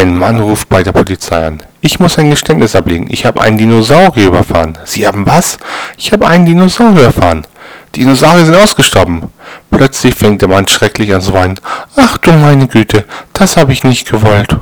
Ein Mann ruft bei der Polizei an. Ich muss ein Geständnis ablegen. Ich habe einen Dinosaurier überfahren. Sie haben was? Ich habe einen Dinosaurier überfahren. Dinosaurier sind ausgestorben. Plötzlich fängt der Mann schrecklich an zu weinen. Ach du meine Güte, das habe ich nicht gewollt.